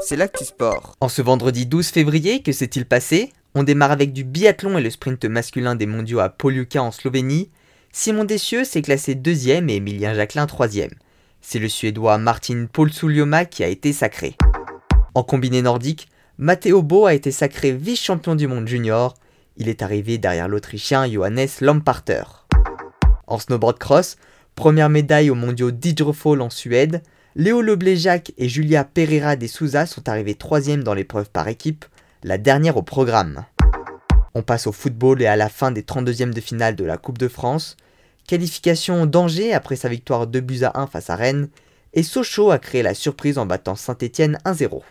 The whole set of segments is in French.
C'est l'actu sport. En ce vendredi 12 février, que s'est-il passé? On démarre avec du biathlon et le sprint masculin des mondiaux à Poliuka en Slovénie. Simon Dessieux s'est classé deuxième et Emilien Jacquelin troisième. C'est le Suédois Martin Paulsulioma qui a été sacré. En combiné nordique, Matteo Bo a été sacré vice-champion du monde junior. Il est arrivé derrière l'Autrichien Johannes Lamparter. En snowboard cross, première médaille aux mondiaux d'Hydrofall en Suède, Léo Lebléjac et Julia Pereira de Souza sont arrivés troisième dans l'épreuve par équipe, la dernière au programme. On passe au football et à la fin des 32e de finale de la Coupe de France. Qualification d'Angers après sa victoire 2 buts à 1 face à Rennes. Et Sochaux a créé la surprise en battant Saint-Etienne 1-0.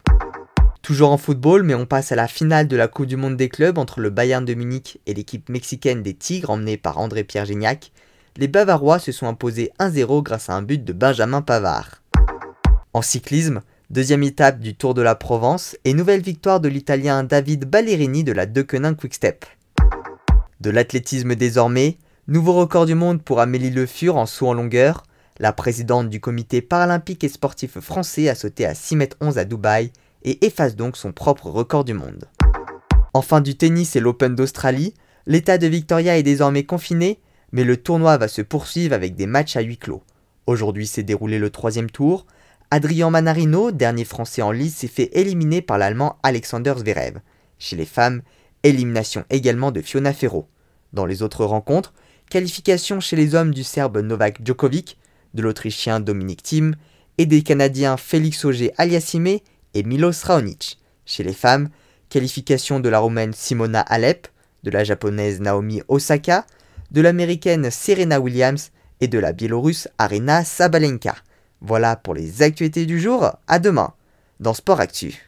Toujours en football, mais on passe à la finale de la Coupe du Monde des clubs entre le Bayern de Munich et l'équipe mexicaine des Tigres emmenée par André-Pierre Gignac. Les Bavarois se sont imposés 1-0 grâce à un but de Benjamin Pavard. En cyclisme, deuxième étape du Tour de la Provence et nouvelle victoire de l'Italien David Ballerini de la Deceuninck Quickstep. De l'athlétisme désormais, nouveau record du monde pour Amélie Le Fur en saut en longueur. La présidente du comité paralympique et sportif français a sauté à 6 m 11 à Dubaï et efface donc son propre record du monde. Enfin du tennis et l'Open d'Australie, l'état de Victoria est désormais confiné, mais le tournoi va se poursuivre avec des matchs à huis clos. Aujourd'hui s'est déroulé le troisième tour, Adrien Manarino, dernier français en lice, s'est fait éliminer par l'allemand Alexander Zverev. Chez les femmes, élimination également de Fiona Ferro. Dans les autres rencontres, qualification chez les hommes du serbe Novak Djokovic, de l'autrichien Dominic Thiem et des canadiens Félix Auger Aliassime et Milos Raonic. Chez les femmes, qualification de la roumaine Simona Alep, de la japonaise Naomi Osaka, de l'américaine Serena Williams et de la biélorusse Arena Sabalenka. Voilà pour les actualités du jour, à demain dans Sport Actu.